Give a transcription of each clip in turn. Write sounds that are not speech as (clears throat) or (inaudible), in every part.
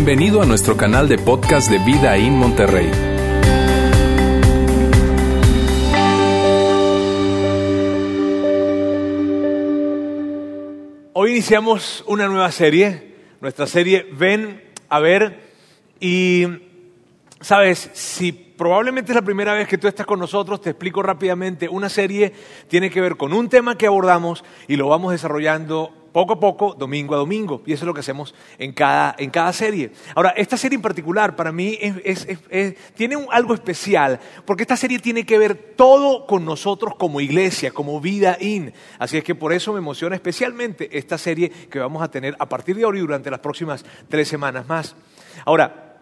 Bienvenido a nuestro canal de podcast de Vida en Monterrey. Hoy iniciamos una nueva serie, nuestra serie Ven a ver y, sabes, si probablemente es la primera vez que tú estás con nosotros, te explico rápidamente, una serie tiene que ver con un tema que abordamos y lo vamos desarrollando poco a poco, domingo a domingo, y eso es lo que hacemos en cada, en cada serie. Ahora, esta serie en particular para mí es, tiene algo especial, porque esta serie tiene que ver todo con nosotros como iglesia, como vida in. Así es que por eso me emociona especialmente esta serie que vamos a tener a partir de ahora y durante las próximas tres semanas más. Ahora,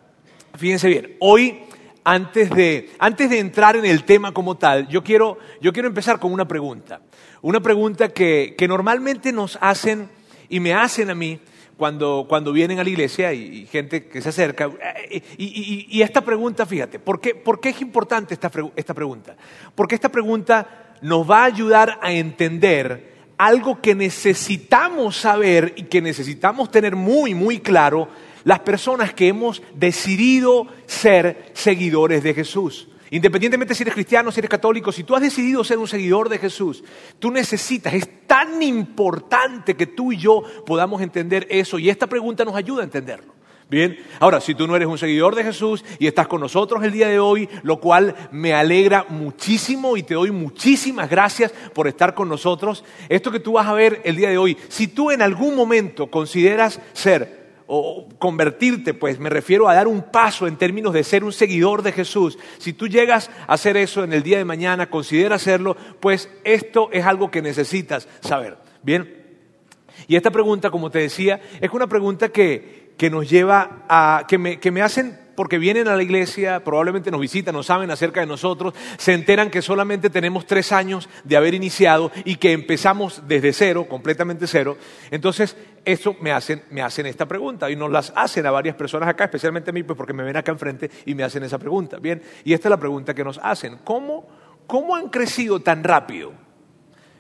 fíjense bien, hoy antes de, antes de entrar en el tema como tal, yo quiero, yo quiero empezar con una pregunta. Una pregunta que, que normalmente nos hacen y me hacen a mí cuando, cuando vienen a la iglesia y, gente que se acerca. Eh, y, y, esta pregunta, fíjate, ¿por qué, por qué es importante esta, esta pregunta? Porque esta pregunta nos va a ayudar a entender algo que necesitamos saber y que necesitamos tener muy, muy claro las personas que hemos decidido ser seguidores de Jesús. Independientemente si eres cristiano, si eres católico, si tú has decidido ser un seguidor de Jesús, tú necesitas, es tan importante que tú y yo podamos entender eso y esta pregunta nos ayuda a entenderlo. Bien, ahora, si tú no eres un seguidor de Jesús y estás con nosotros el día de hoy, lo cual me alegra muchísimo y te doy muchísimas gracias por estar con nosotros, esto que tú vas a ver el día de hoy, si tú en algún momento consideras ser o convertirte, pues me refiero a dar un paso en términos de ser un seguidor de Jesús. Si tú llegas a hacer eso en el día de mañana, considera hacerlo, pues esto es algo que necesitas saber. Bien. Y esta pregunta, como te decía, es una pregunta que, que nos lleva a, que me, que me hacen porque vienen a la iglesia, probablemente nos visitan, no saben acerca de nosotros, se enteran que solamente tenemos tres años de haber iniciado y que empezamos desde cero, completamente cero. Entonces, eso me hacen, me hacen esta pregunta y nos las hacen a varias personas acá, especialmente a mí, pues porque me ven acá enfrente y me hacen esa pregunta. Bien, y esta es la pregunta que nos hacen. ¿Cómo, cómo han crecido tan rápido?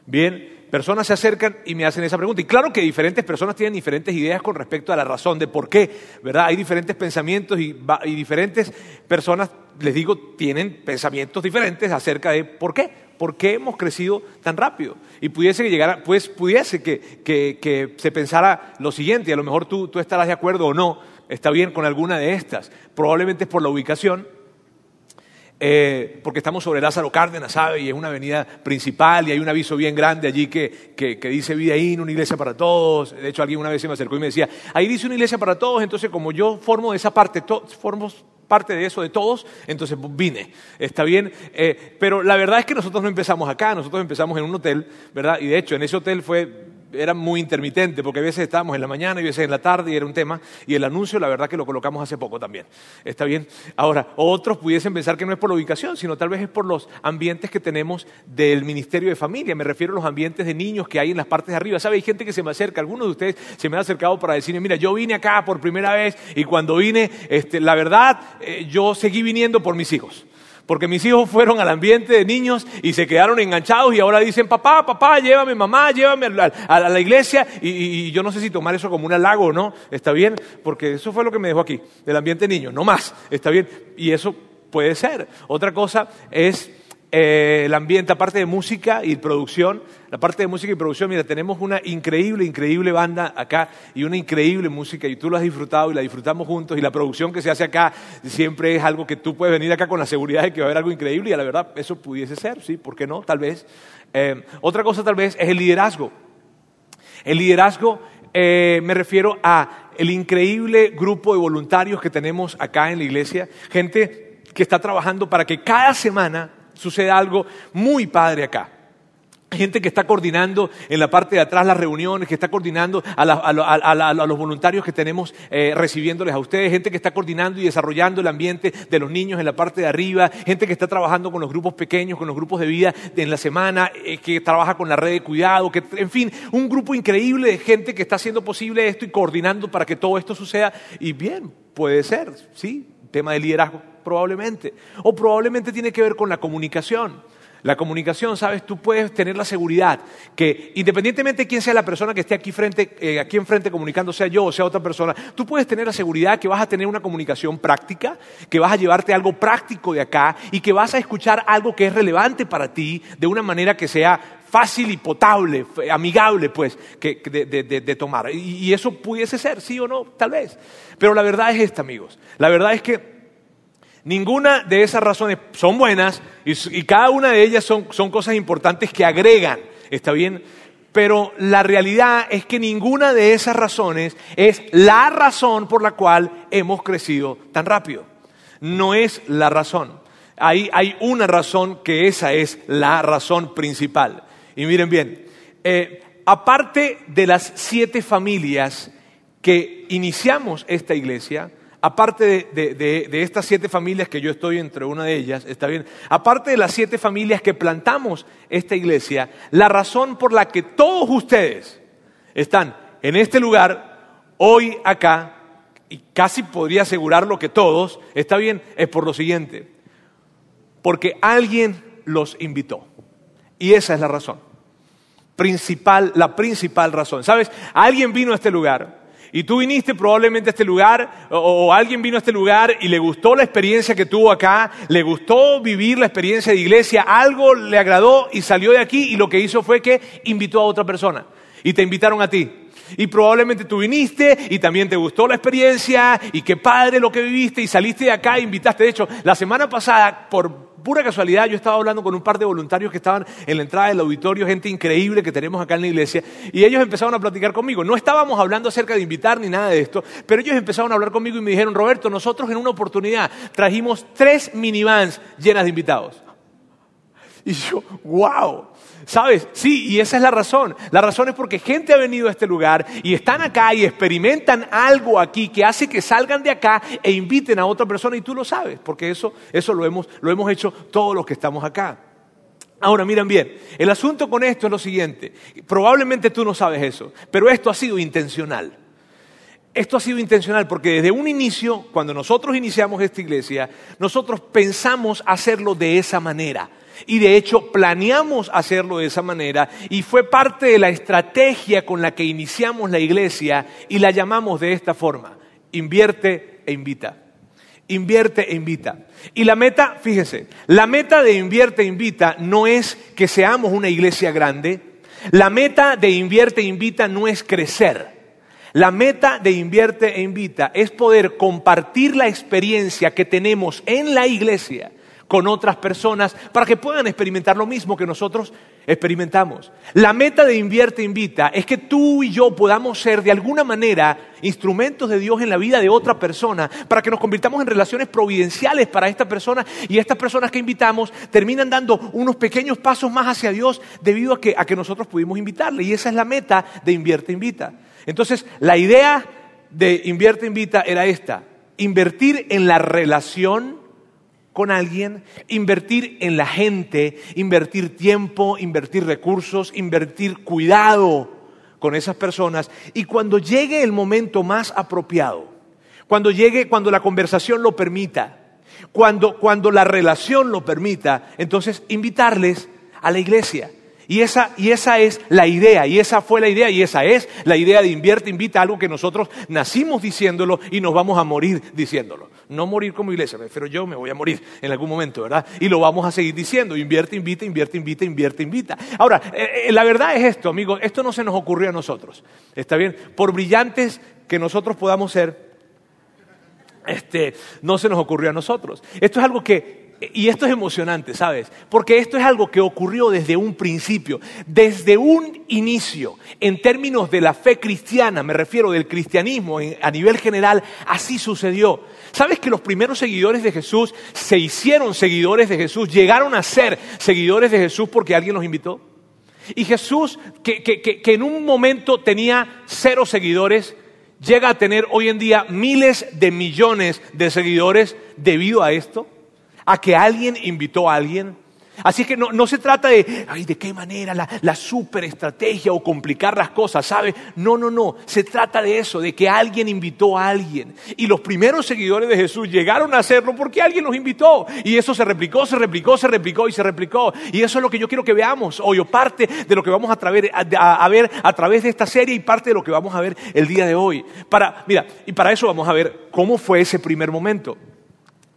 Bien, personas se acercan y me hacen esa pregunta. Y claro que diferentes personas tienen diferentes ideas con respecto a la razón de por qué, ¿verdad? Hay diferentes pensamientos y, diferentes personas, les digo, tienen pensamientos diferentes acerca de por qué. ¿Por qué hemos crecido tan rápido? Y pudiese que llegara, pues pudiese que, que, se pensara lo siguiente, y a lo mejor tú, tú estarás de acuerdo o no, está bien con alguna de estas. Probablemente es por la ubicación, eh, porque estamos sobre Lázaro Cárdenas, ¿sabe? Y es una avenida principal y hay un aviso bien grande allí que, que, que dice una iglesia para todos. De hecho, alguien una vez se me acercó y me decía, ahí dice una iglesia para todos, entonces como yo formo esa parte, formo parte de eso de todos, entonces vine. Está bien, eh, pero la verdad es que nosotros no empezamos acá, nosotros empezamos en un hotel, ¿verdad? Y de hecho, en ese hotel fue era muy intermitente, porque a veces estábamos en la mañana y a veces en la tarde y era un tema. Y el anuncio, la verdad que lo colocamos hace poco también. ¿Está bien? Ahora, otros pudiesen pensar que no es por la ubicación, sino tal vez es por los ambientes que tenemos del Ministerio de Familia. Me refiero a los ambientes de niños que hay en las partes de arriba. ¿Sabe? Hay gente que se me acerca, algunos de ustedes se me han acercado para decirme, mira, yo vine acá por primera vez y cuando vine, este, la verdad, eh, yo seguí viniendo por mis hijos porque mis hijos fueron al ambiente de niños y se quedaron enganchados y ahora dicen, papá, papá, llévame, mamá, llévame a la, iglesia y, yo no sé si tomar eso como un halago o no, está bien, porque eso fue lo que me dejó aquí, del ambiente de niños, no más, está bien, y eso puede ser. Otra cosa es eh, el ambiente, aparte de música y producción, la parte de música y producción, mira, tenemos una increíble, increíble banda acá y una increíble música y tú lo has disfrutado y la disfrutamos juntos y la producción que se hace acá siempre es algo que tú puedes venir acá con la seguridad de que va a haber algo increíble y a la verdad eso pudiese ser, ¿sí? ¿Por qué no? Tal vez. Eh, otra cosa tal vez es el liderazgo. El liderazgo eh, me refiero a el increíble grupo de voluntarios que tenemos acá en la iglesia, gente que está trabajando para que cada semana sucede algo muy padre acá. Gente que está coordinando en la parte de atrás las reuniones, que está coordinando a, los voluntarios que tenemos eh, recibiéndoles a ustedes, gente que está coordinando y desarrollando el ambiente de los niños en la parte de arriba, gente que está trabajando con los grupos pequeños, con los grupos de vida en la semana, eh, que trabaja con la red de cuidado, que, en fin, un grupo increíble de gente que está haciendo posible esto y coordinando para que todo esto suceda. Y bien, puede ser, sí, tema de liderazgo, probablemente. O probablemente tiene que ver con la comunicación. La comunicación, sabes, tú puedes tener la seguridad que independientemente de quién sea la persona que esté aquí, frente, eh, aquí enfrente comunicando, sea yo o sea otra persona, tú puedes tener la seguridad que vas a tener una comunicación práctica, que vas a llevarte algo práctico de acá y que vas a escuchar algo que es relevante para ti de una manera que sea fácil y potable, amigable, pues, que, de, tomar. y eso pudiese ser, sí o no, tal vez. Pero la verdad es esta, amigos. La verdad es que Ninguna de esas razones son buenas y, cada una de ellas son, son cosas importantes que agregan, ¿está bien? Pero la realidad es que ninguna de esas razones es la razón por la cual hemos crecido tan rápido. No es la razón. Ahí hay una razón que esa es la razón principal. Y miren bien, eh, aparte de las siete familias que iniciamos esta iglesia, aparte de, estas siete familias que yo estoy entre una de ellas, está bien, aparte de las siete familias que plantamos esta iglesia, la razón por la que todos ustedes están en este lugar, hoy acá, y casi podría asegurarlo que todos, está bien, es por lo siguiente, porque alguien los invitó. Y esa es la razón. Principal, la principal razón. ¿Sabes? Alguien vino a este lugar y tú viniste probablemente a este lugar o, alguien vino a este lugar y le gustó la experiencia que tuvo acá, le gustó vivir la experiencia de iglesia, algo le agradó y salió de aquí y lo que hizo fue que invitó a otra persona y te invitaron a ti. Y probablemente tú viniste y también te gustó la experiencia y qué padre lo que viviste y saliste de acá e invitaste. De hecho, la semana pasada, por pura casualidad, yo estaba hablando con un par de voluntarios que estaban en la entrada del auditorio, gente increíble que tenemos acá en la iglesia, y ellos empezaron a platicar conmigo. No estábamos hablando acerca de invitar ni nada de esto, pero ellos empezaron a hablar conmigo y me dijeron, Roberto, nosotros en una oportunidad trajimos tres minivans llenas de invitados. Y yo, wow, ¿Sabes? Sí, y esa es la razón. La razón es porque gente ha venido a este lugar y están acá y experimentan algo aquí que hace que salgan de acá e inviten a otra persona y tú lo sabes, porque eso, eso lo, hemos, lo hemos hecho todos los que estamos acá. Ahora, miren bien, el asunto con esto es lo siguiente. Probablemente tú no sabes eso, pero esto ha sido intencional. Esto ha sido intencional porque desde un inicio, cuando nosotros iniciamos esta iglesia, nosotros pensamos hacerlo de esa manera. Y de hecho planeamos hacerlo de esa manera y fue parte de la estrategia con la que iniciamos la iglesia y la llamamos de esta forma. Invierte e invita. Invierte e invita. Y la meta, fíjese, la meta de invierte e invita no es que seamos una iglesia grande. La meta de invierte e invita no es crecer. La meta de invierte e invita es poder compartir la experiencia que tenemos en la iglesia con otras personas para que puedan experimentar lo mismo que nosotros experimentamos. La meta de Invierte Invita es que tú y yo podamos ser de alguna manera instrumentos de Dios en la vida de otra persona para que nos convirtamos en relaciones providenciales para esta persona y estas personas que invitamos terminan dando unos pequeños pasos más hacia Dios debido a que, a que nosotros pudimos invitarle. Y esa es la meta de Invierte Invita. Entonces, la idea de Invierte Invita era esta, invertir en la relación con alguien, invertir en la gente, invertir tiempo, invertir recursos, invertir cuidado con esas personas. Y cuando llegue el momento más apropiado, cuando llegue, cuando la conversación lo permita, cuando, cuando la relación lo permita, entonces invitarles a la iglesia. Y esa, y esa es la idea, y esa fue la idea, y esa es la idea de invierte, invita, algo que nosotros nacimos diciéndolo y nos vamos a morir diciéndolo. No morir como iglesia, pero yo me voy a morir en algún momento, ¿verdad? Y lo vamos a seguir diciendo, invierte, invita, invierte, invita, invierte, invita. Ahora, eh, eh, la verdad es esto, amigos, esto no se nos ocurrió a nosotros, ¿está bien? Por brillantes que nosotros podamos ser, este, no se nos ocurrió a nosotros. Esto es algo que y esto es emocionante, ¿sabes? Porque esto es algo que ocurrió desde un principio, desde un inicio, en términos de la fe cristiana, me refiero del cristianismo a nivel general, así sucedió. ¿Sabes que los primeros seguidores de Jesús se hicieron seguidores de Jesús, llegaron a ser seguidores de Jesús porque alguien los invitó? Y Jesús, que, que en un momento tenía cero seguidores, llega a tener hoy en día miles de millones de seguidores debido a esto a que alguien invitó a alguien. Así que no, no se trata de, ay, ¿de qué manera la, la super estrategia o complicar las cosas, ¿sabe? No, no, no. Se trata de eso, de que alguien invitó a alguien. Y los primeros seguidores de Jesús llegaron a hacerlo porque alguien los invitó. Y eso se replicó, se replicó, se replicó y se replicó. Y eso es lo que yo quiero que veamos hoy, o parte de lo que vamos a- a ver a través de esta serie y parte de lo que vamos a ver el día de hoy. Para, mira, y para eso vamos a ver cómo fue ese primer momento.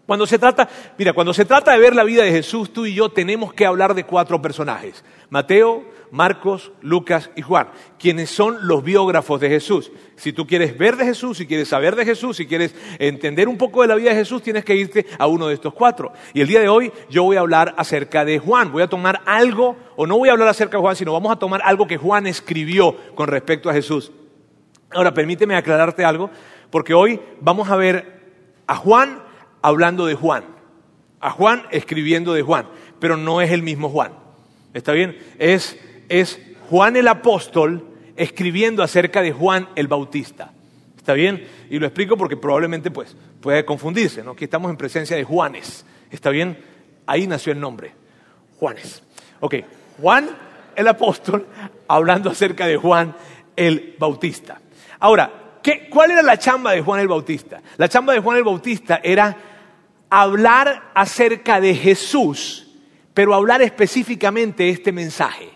Cuando se trata, mira, cuando se trata de ver la vida de Jesús, tú y yo tenemos que hablar de cuatro personajes: Mateo, Marcos, Lucas y Juan, quienes son los biógrafos de Jesús. Si tú quieres ver de Jesús, si quieres saber de Jesús, si quieres entender un poco de la vida de Jesús, tienes que irte a uno de estos cuatro. Y el día de hoy yo voy a hablar acerca de Juan. Voy a tomar algo, o no voy a hablar acerca de Juan, sino vamos a tomar algo que Juan escribió con respecto a Jesús. Ahora, permíteme aclararte algo, porque hoy vamos a ver a Juan hablando de Juan, a Juan escribiendo de Juan, pero no es el mismo Juan. ¿Está bien? Es, es Juan el apóstol escribiendo acerca de Juan el Bautista. ¿Está bien? Y lo explico porque probablemente pues, puede confundirse, ¿no? Aquí estamos en presencia de Juanes. ¿Está bien? Ahí nació el nombre. Juanes. Ok, Juan el apóstol hablando acerca de Juan el Bautista. Ahora, ¿qué, ¿cuál era la chamba de Juan el Bautista? La chamba de Juan el Bautista era hablar acerca de Jesús, pero hablar específicamente este mensaje.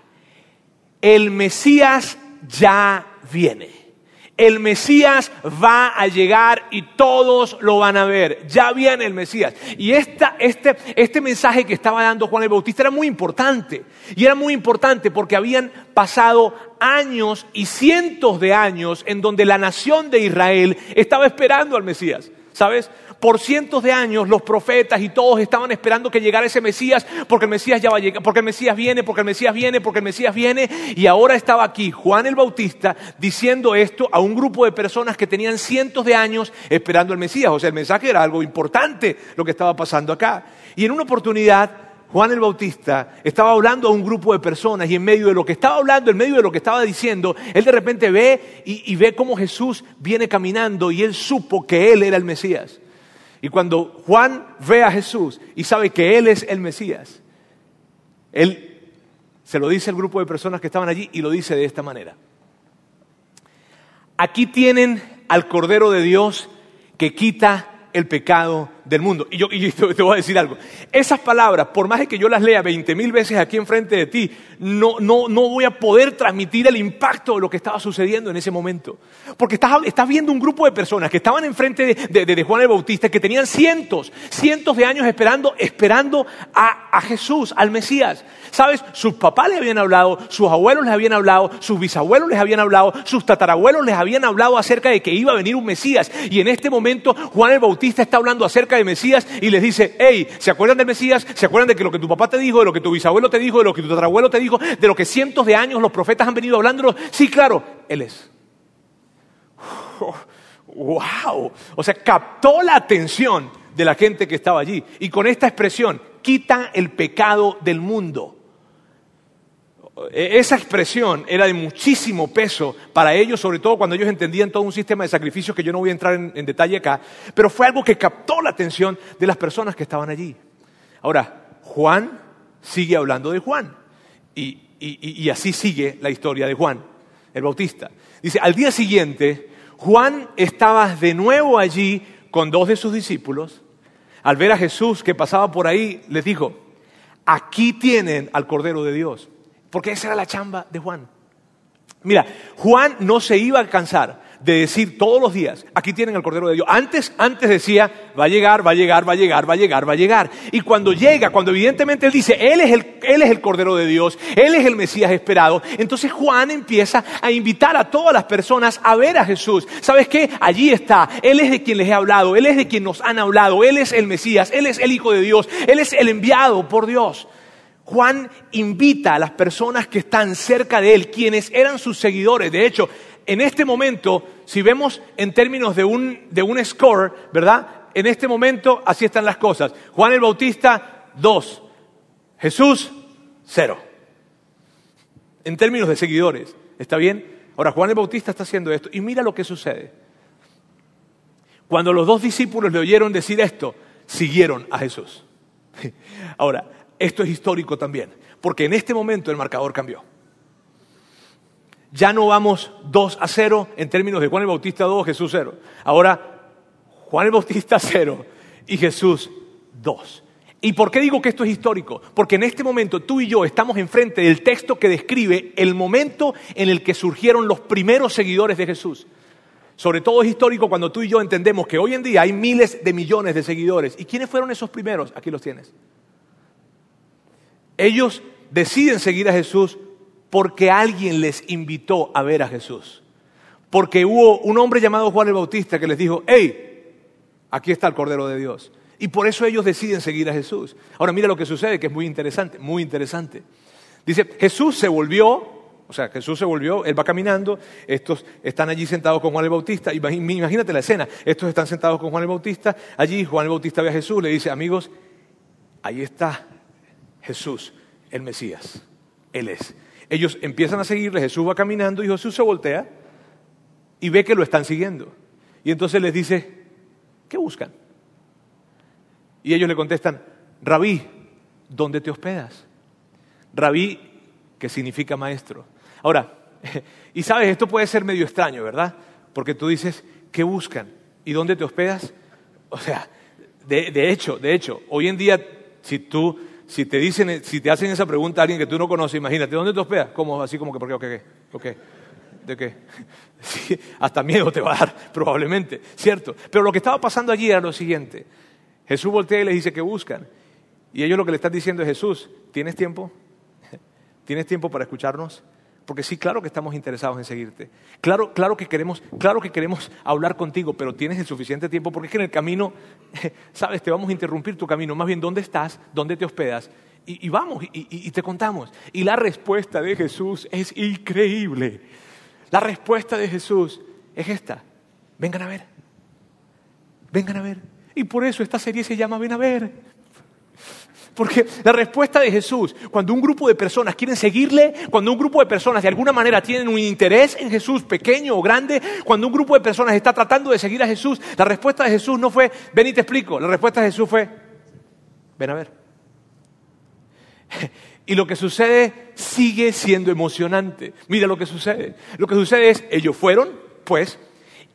El Mesías ya viene. El Mesías va a llegar y todos lo van a ver. Ya viene el Mesías. Y esta, este, este mensaje que estaba dando Juan el Bautista era muy importante. Y era muy importante porque habían pasado años y cientos de años en donde la nación de Israel estaba esperando al Mesías. ¿Sabes? Por cientos de años los profetas y todos estaban esperando que llegara ese Mesías porque el Mesías ya va a llegar, porque el Mesías viene, porque el Mesías viene, porque el Mesías viene. Y ahora estaba aquí Juan el Bautista diciendo esto a un grupo de personas que tenían cientos de años esperando al Mesías. O sea, el mensaje era algo importante lo que estaba pasando acá. Y en una oportunidad Juan el Bautista estaba hablando a un grupo de personas y en medio de lo que estaba hablando, en medio de lo que estaba diciendo, él de repente ve y, y ve cómo Jesús viene caminando y él supo que él era el Mesías. Y cuando Juan ve a Jesús y sabe que él es el Mesías, él se lo dice al grupo de personas que estaban allí y lo dice de esta manera. Aquí tienen al Cordero de Dios que quita el pecado del mundo. Y yo, (laughs) te, voy a decir algo. Esas palabras, por más de que yo las lea veinte mil veces aquí enfrente de ti, no, no, no voy a poder transmitir el impacto de lo que estaba sucediendo en ese momento. Porque estás, estás viendo un grupo de personas que estaban enfrente de, de, de Juan el Bautista, que tenían cientos, cientos de años esperando, esperando a, a Jesús, al Mesías. ¿Sabes? Sus papás les habían hablado, sus abuelos les habían hablado, sus bisabuelos les habían hablado, sus tatarabuelos les habían hablado acerca de que iba a venir un Mesías. Y en este momento Juan el Bautista está hablando acerca de Mesías y les dice, hey, ¿se acuerdan del Mesías? ¿Se acuerdan de que lo que tu papá te dijo, de lo que tu bisabuelo te dijo, de lo que tu tatarabuelo te dijo, de lo que cientos de años los profetas han venido hablando? Sí, claro, Él es. (laughs) ¡Wow! O sea, captó la atención de la gente que estaba allí. Y con esta expresión, quita el pecado del mundo. Esa expresión era de muchísimo peso para ellos, sobre todo cuando ellos entendían todo un sistema de sacrificios que yo no voy a entrar en, detalle acá, pero fue algo que captó la atención de las personas que estaban allí. Ahora, Juan sigue hablando de Juan y, y así sigue la historia de Juan, el Bautista. Dice, al día siguiente, Juan estaba de nuevo allí con dos de sus discípulos. Al ver a Jesús que pasaba por ahí, les dijo, aquí tienen al Cordero de Dios. Porque esa era la chamba de Juan. Mira, Juan no se iba a cansar de decir todos los días, aquí tienen el Cordero de Dios. Antes, antes decía, va a llegar, va a llegar, va a llegar, va a llegar, va a llegar. Y cuando llega, cuando evidentemente él dice, él es el, él es el Cordero de Dios, él es el Mesías esperado, entonces Juan empieza a invitar a todas las personas a ver a Jesús. ¿Sabes qué? Allí está, él es de quien les he hablado, él es de quien nos han hablado, él es el Mesías, él es el Hijo de Dios, él es el enviado por Dios. Juan invita a las personas que están cerca de él, quienes eran sus seguidores. De hecho, en este momento, si vemos en términos de un, de un score, ¿verdad? En este momento así están las cosas. Juan el Bautista, dos. Jesús, cero. En términos de seguidores, ¿está bien? Ahora, Juan el Bautista está haciendo esto y mira lo que sucede. Cuando los dos discípulos le oyeron decir esto, siguieron a Jesús. (laughs) Ahora, esto es histórico también, porque en este momento el marcador cambió. Ya no vamos 2 a 0 en términos de Juan el Bautista 2, Jesús 0. Ahora, Juan el Bautista (laughs) 0 y Jesús 2. ¿Y por qué digo que esto es histórico? Porque en este momento tú y yo estamos enfrente del texto que describe el momento en el que surgieron los primeros seguidores de Jesús. Sobre todo es histórico cuando tú y yo entendemos que hoy en día hay miles de millones de seguidores. ¿Y quiénes fueron esos primeros? Aquí los tienes. Ellos deciden seguir a Jesús porque alguien les invitó a ver a Jesús. Porque hubo un hombre llamado Juan el Bautista que les dijo, hey, aquí está el Cordero de Dios. Y por eso ellos deciden seguir a Jesús. Ahora mira lo que sucede, que es muy interesante, muy interesante. Dice, Jesús se volvió, o sea, Jesús se volvió, él va caminando, estos están allí sentados con Juan el Bautista, imagínate la escena, estos están sentados con Juan el Bautista, allí Juan el Bautista ve a Jesús, le dice, amigos, ahí está Jesús, el Mesías, Él es. Ellos empiezan a seguirle, Jesús va caminando y Jesús se voltea y ve que lo están siguiendo. Y entonces les dice, ¿qué buscan? Y ellos le contestan, Rabí, ¿dónde te hospedas? Rabí, que significa maestro. Ahora, (laughs) y sabes, esto puede ser medio extraño, ¿verdad? Porque tú dices, ¿qué buscan? ¿Y dónde te hospedas? O sea, de, de hecho, de hecho, hoy en día, si tú si te dicen, si te hacen esa pregunta a alguien que tú no conoces, imagínate, ¿dónde te hospedas? Como así como que, ¿por qué? ¿O qué? ¿De qué? (laughs) hasta miedo te va a dar, (laughs) probablemente, ¿cierto? Pero lo que estaba pasando allí era lo siguiente. Jesús voltea y les dice que buscan. Y ellos lo que le están diciendo es, Jesús, ¿tienes tiempo? (laughs) ¿Tienes tiempo para escucharnos? Porque sí, claro que estamos interesados en seguirte. Claro, claro que queremos, claro que queremos hablar contigo, pero tienes el suficiente tiempo porque es que en el camino, (laughs) sabes, te vamos a interrumpir tu camino. Más bien, ¿dónde estás? ¿Dónde te hospedas? Y, vamos, y, y te contamos. Y la respuesta de Jesús es increíble. La respuesta de Jesús es esta. Vengan a ver. Vengan a ver. Y por eso esta serie se llama Ven a ver. Porque la respuesta de Jesús, cuando un grupo de personas quieren seguirle, cuando un grupo de personas de alguna manera tienen un interés en Jesús, pequeño o grande, cuando un grupo de personas está tratando de seguir a Jesús, la respuesta de Jesús no fue, ven y te explico, la respuesta de Jesús fue, ven a ver. (laughs) Y lo que sucede sigue siendo emocionante. Mira lo que sucede. Lo que sucede es, ellos fueron, pues,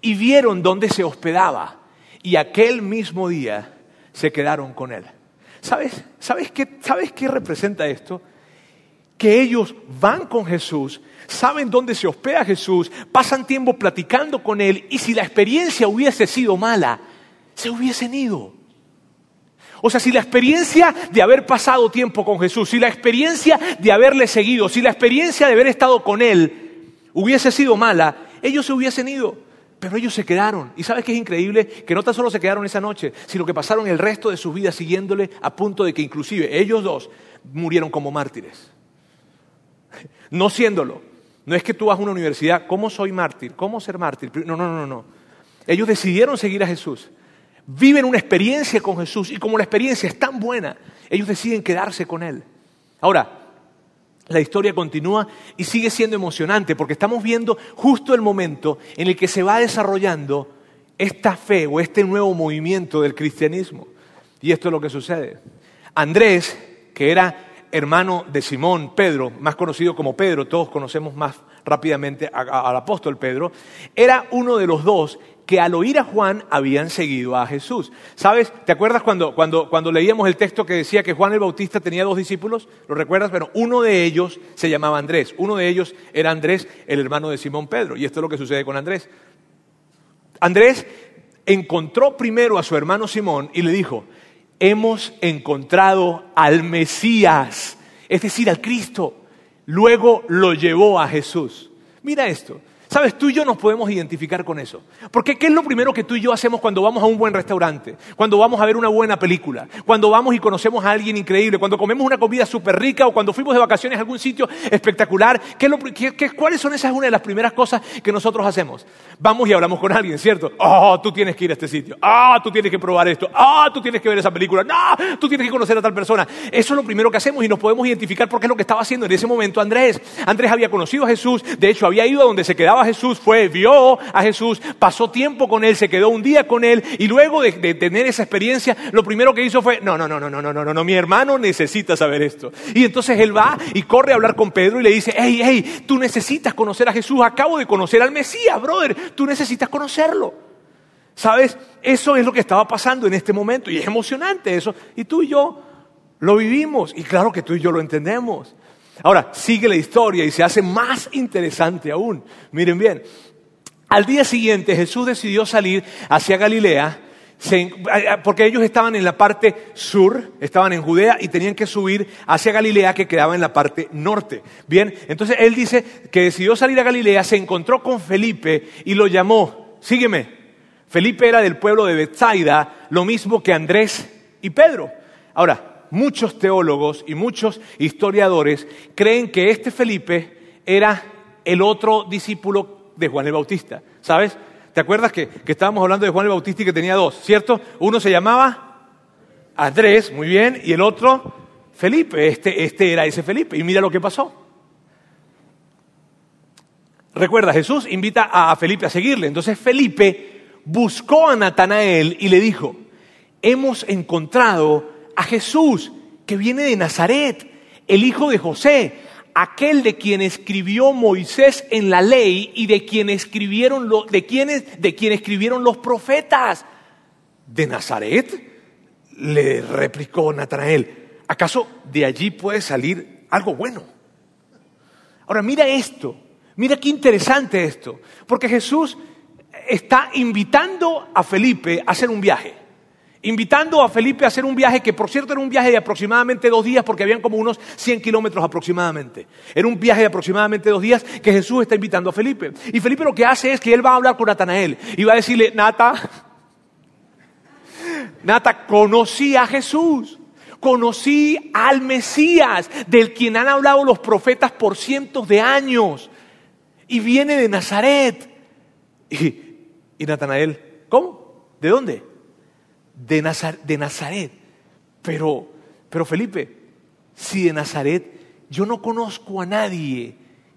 y vieron dónde se hospedaba. Y aquel mismo día se quedaron con él. ¿Sabes, sabes, qué, ¿Sabes qué representa esto? Que ellos van con Jesús, saben dónde se hospeda Jesús, pasan tiempo platicando con Él y si la experiencia hubiese sido mala, se hubiesen ido. O sea, si la experiencia de haber pasado tiempo con Jesús, si la experiencia de haberle seguido, si la experiencia de haber estado con Él hubiese sido mala, ellos se hubiesen ido. Pero ellos se quedaron. ¿Y sabes qué es increíble? Que no tan solo se quedaron esa noche, sino que pasaron el resto de su vida siguiéndole a punto de que inclusive ellos dos murieron como mártires. No siéndolo. No es que tú vas a una universidad, ¿cómo soy mártir? ¿Cómo ser mártir? No, no, no, no. Ellos decidieron seguir a Jesús. Viven una experiencia con Jesús y como la experiencia es tan buena, ellos deciden quedarse con Él. Ahora, la historia continúa y sigue siendo emocionante porque estamos viendo justo el momento en el que se va desarrollando esta fe o este nuevo movimiento del cristianismo. Y esto es lo que sucede. Andrés, que era hermano de Simón, Pedro, más conocido como Pedro, todos conocemos más rápidamente al apóstol Pedro, era uno de los dos que al oír a Juan habían seguido a Jesús. ¿Sabes? ¿Te acuerdas cuando, cuando, cuando leíamos el texto que decía que Juan el Bautista tenía dos discípulos? ¿Lo recuerdas? Bueno, uno de ellos se llamaba Andrés. Uno de ellos era Andrés, el hermano de Simón Pedro. Y esto es lo que sucede con Andrés. Andrés encontró primero a su hermano Simón y le dijo, hemos encontrado al Mesías, es decir, al Cristo. Luego lo llevó a Jesús. Mira esto. Sabes, tú y yo nos podemos identificar con eso. Porque ¿qué es lo primero que tú y yo hacemos cuando vamos a un buen restaurante? Cuando vamos a ver una buena película, cuando vamos y conocemos a alguien increíble, cuando comemos una comida súper rica o cuando fuimos de vacaciones a algún sitio espectacular. ¿Cuáles son esas una de las primeras cosas que nosotros hacemos? Vamos y hablamos con alguien, ¿cierto? Oh, tú tienes que ir a este sitio. Ah, oh, tú tienes que probar esto. Ah, oh, tú tienes que ver esa película. No, tú tienes que conocer a tal persona. Eso es lo primero que hacemos y nos podemos identificar porque es lo que estaba haciendo en ese momento Andrés. Andrés había conocido a Jesús, de hecho había ido a donde se quedaba estaba Jesús, fue, vio a Jesús, pasó tiempo con él, se quedó un día con él y luego de, de tener esa experiencia, lo primero que hizo fue, no, no, no, no, no, no, no, no, mi hermano necesita saber esto. Y entonces él va y corre a hablar con Pedro y le dice, hey, hey, tú necesitas conocer a Jesús, acabo de conocer al Mesías, brother, tú necesitas conocerlo. ¿Sabes? Eso es lo que estaba pasando en este momento y es emocionante eso. Y tú y yo lo vivimos y claro que tú y yo lo entendemos. Ahora, sigue la historia y se hace más interesante aún. Miren bien, al día siguiente Jesús decidió salir hacia Galilea, porque ellos estaban en la parte sur, estaban en Judea y tenían que subir hacia Galilea que quedaba en la parte norte. Bien, entonces él dice que decidió salir a Galilea, se encontró con Felipe y lo llamó, sígueme. Felipe era del pueblo de Bethsaida, lo mismo que Andrés y Pedro. Ahora, muchos teólogos y muchos historiadores creen que este Felipe era el otro discípulo de Juan el Bautista. ¿Sabes? ¿Te acuerdas que, estábamos hablando de Juan el Bautista y que tenía dos, ¿cierto? Uno se llamaba Andrés, muy bien, y el otro Felipe. Este, este era ese Felipe. Y mira lo que pasó. Recuerda, Jesús invita a Felipe a seguirle. Entonces Felipe buscó a Natanael y le dijo, hemos encontrado a Jesús, que viene de Nazaret, el hijo de José, aquel de quien escribió Moisés en la ley y de quien escribieron, de quienes, de quien escribieron los profetas. ¿De Nazaret? Le replicó Natanael. ¿Acaso de allí puede salir algo bueno? Ahora mira esto, mira qué interesante esto, porque Jesús está invitando a Felipe a hacer un viaje invitando a Felipe a hacer un viaje que por cierto era un viaje de aproximadamente dos días porque habían como unos 100 kilómetros aproximadamente. Era un viaje de aproximadamente dos días que Jesús está invitando a Felipe. Y Felipe lo que hace es que él va a hablar con Natanael y va a decirle, Nata, Nata, conocí a Jesús. Conocí al Mesías, del quien han hablado los profetas por cientos de años. Y viene de Nazaret. Y, y Natanael, ¿cómo? ¿De dónde? De, Nazaret. Pero, pero Felipe, si de Nazaret yo no conozco a nadie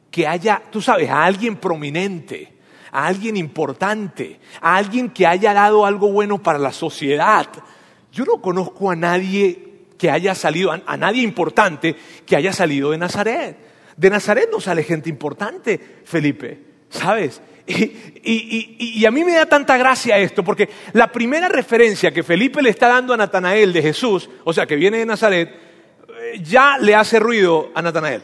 que haya, tú sabes, a alguien prominente, a alguien importante, a alguien que haya dado algo bueno para la sociedad. Yo no conozco a nadie que haya salido, a, nadie importante que haya salido de Nazaret. De Nazaret no sale gente importante, Felipe, ¿sabes? Y, a mí me da tanta gracia esto, porque la primera referencia que Felipe le está dando a Natanael de Jesús, o sea, que viene de Nazaret, eh, ya le hace ruido a Natanael,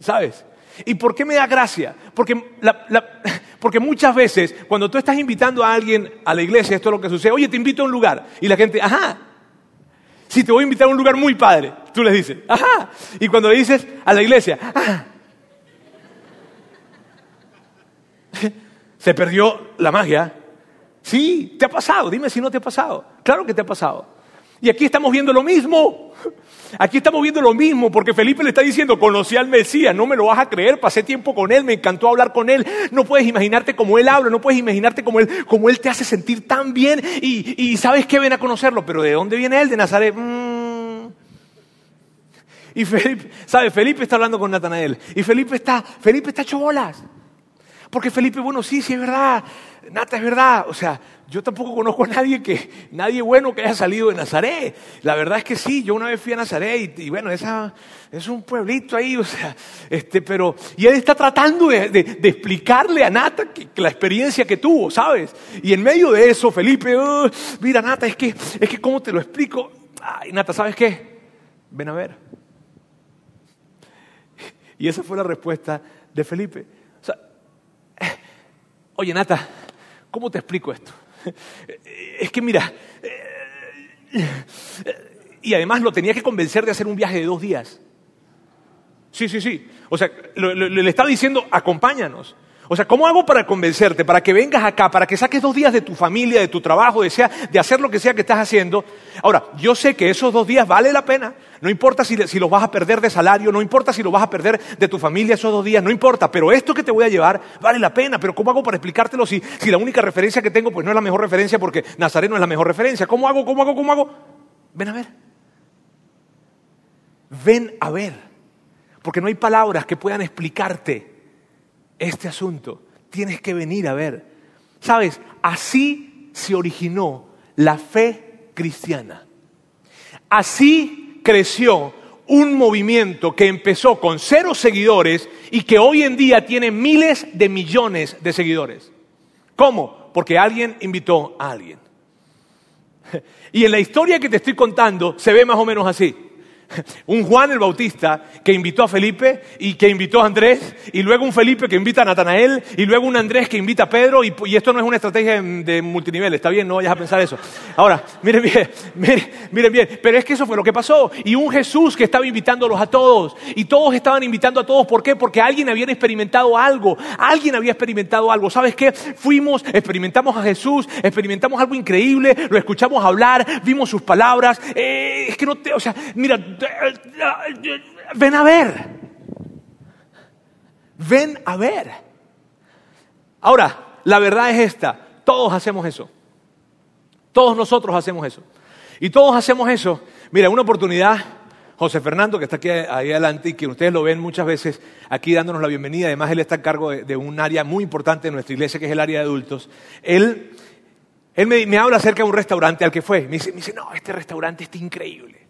¿sabes? ¿Y por qué me da gracia? Porque, (laughs) porque muchas veces cuando tú estás invitando a alguien a la iglesia, esto es lo que sucede, oye, te invito a un lugar, y la gente, ajá, si te voy a invitar a un lugar muy padre, tú les dices, ajá, y cuando le dices a la iglesia, ajá, Se perdió la magia. Sí, te ha pasado. Dime si no te ha pasado. Claro que te ha pasado. Y aquí estamos viendo lo mismo. Aquí estamos viendo lo mismo, porque Felipe le está diciendo, conocí al Mesías, no me lo vas a creer, pasé tiempo con él, me encantó hablar con él, no puedes imaginarte cómo él habla, no puedes imaginarte cómo él, cómo él te hace sentir tan bien y, sabes que ven a conocerlo, pero ¿de dónde viene él? De Nazaret. Mm. Y Felipe, ¿sabes? Felipe está hablando con Natanael y Felipe está, Felipe está hecho bolas. Porque Felipe, bueno, sí, sí es verdad, Nata es verdad. O sea, yo tampoco conozco a nadie que, nadie bueno que haya salido de Nazaret. La verdad es que sí, yo una vez fui a Nazaret y, bueno, esa, es un pueblito ahí, o sea, este, pero, y él está tratando de, explicarle a Nata que, la experiencia que tuvo, ¿sabes? Y en medio de eso, Felipe, mira, Nata, es que, es que, ¿cómo te lo explico? Ay, Nata, ¿sabes qué? Ven a ver. Y esa fue la respuesta de Felipe. Oye, Nata, ¿cómo te explico esto? Es que mira, y además lo tenía que convencer de hacer un viaje de dos días. Sí, sí, sí. O sea, le estaba diciendo, acompáñanos. O sea, ¿cómo hago para convencerte? Para que vengas acá, para que saques dos días de tu familia, de tu trabajo, de, hacer lo que sea que estás haciendo. Ahora, yo sé que esos dos días vale la pena. No importa si, si, los vas a perder de salario, no importa si los vas a perder de tu familia esos dos días, no importa. Pero esto que te voy a llevar vale la pena. Pero ¿cómo hago para explicártelo si, si la única referencia que tengo pues no es la mejor referencia porque Nazareno es la mejor referencia? ¿Cómo hago? ¿Cómo hago? ¿Cómo hago? Ven a ver. Ven a ver. Porque no hay palabras que puedan explicarte este asunto. tienes que venir a ver. Sabes, así se originó la fe cristiana. Así creció un movimiento que empezó con cero seguidores y que hoy en día tiene miles de millones de seguidores. ¿Cómo? Porque alguien invitó a alguien. (laughs) Y en la historia que te estoy contando se ve más o menos así. (laughs) Un Juan el Bautista que invitó a Felipe y que invitó a Andrés, y luego un Felipe que invita a Natanael, y luego un Andrés que invita a Pedro, y, esto no es una estrategia de multinivel, está bien, no vayas a pensar eso. Ahora, miren bien, (laughs) miren, miren bien, pero es que eso fue lo que pasó, y un Jesús que estaba invitándolos a todos, y todos estaban invitando a todos, ¿por qué? Porque alguien había experimentado algo, alguien había experimentado algo, ¿sabes qué? Fuimos, experimentamos a Jesús, experimentamos algo increíble, lo escuchamos hablar, vimos sus palabras, eh, es que no te, o sea, mira, ven a ver. Ven a ver. Ahora, la verdad es esta, todos hacemos eso. Todos nosotros hacemos eso. Y todos hacemos eso. Mira, una oportunidad, José Fernando, que está aquí ahí adelante y que ustedes lo ven muchas veces aquí dándonos la bienvenida, además él está a cargo de, un área muy importante en nuestra iglesia, que es el área de adultos. Él, él me, habla acerca de un restaurante al que fue. Me dice, me dice, no, este restaurante está increíble.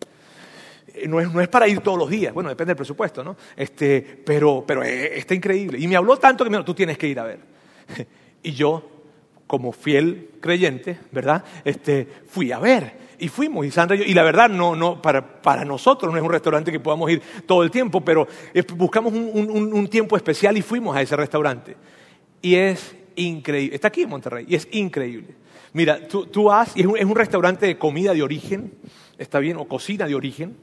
Eh, no es, para ir todos los días, bueno, depende del presupuesto, ¿no? Este, pero, pero eh, está increíble. Y me habló tanto que me dijo, tú tienes que ir a ver. (laughs) Y yo, como fiel creyente, ¿verdad? Este, fui a ver. Y fuimos, y Sandra y, y la verdad, no, no, para, para, nosotros no es un restaurante que podamos ir todo el tiempo, pero buscamos un, un tiempo especial y fuimos a ese restaurante. Y es increíble. Está aquí en Monterrey, y es increíble. Mira, tú, tú has, y es un, es un restaurante de comida de origen, está bien, o cocina de origen,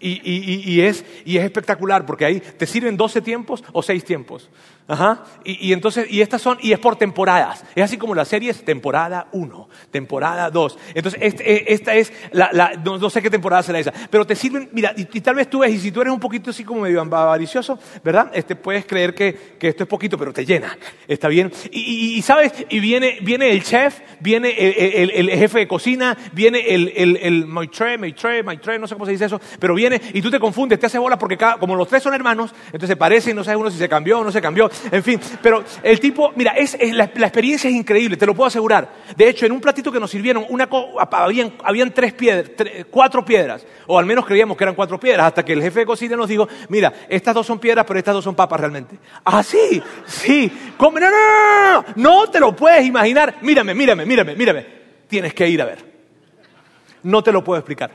y, es, y es espectacular porque ahí te sirven 12 tiempos o 6 tiempos. Ajá. Y, entonces, y estas son, y es por temporadas. Es así como la serie es temporada 1, temporada 2. Entonces, este, eh, esta es la, no, sé qué temporada será esa, pero te sirven, mira, y, tal vez tú ves, y si tú eres un poquito así como medio avaricioso, ¿verdad? Este, puedes creer que, esto es poquito, pero te llena. ¿Está bien? Y, sabes, y viene, viene el chef, viene el, jefe de cocina, viene el, el, el maitre, maitre, maitre, no sé cómo se dice eso, pero viene y tú te confundes, te hace bola porque como los tres son hermanos, entonces se parecen, no sabes uno si se cambió o no se cambió, en fin. Pero el tipo, mira, la, experiencia es increíble, te lo puedo asegurar. De hecho, en un platito que nos sirvieron, una, tres piedras, cuatro piedras, o al menos creíamos que eran cuatro piedras, hasta que el jefe de cocina nos dijo, mira, estas dos son piedras, pero estas dos son papas realmente. Ah, sí, sí. no, no, no, no, no te lo puedes imaginar. Mírame, mírame, mírame, mírame. Tienes que ir a ver. No te lo puedo explicar.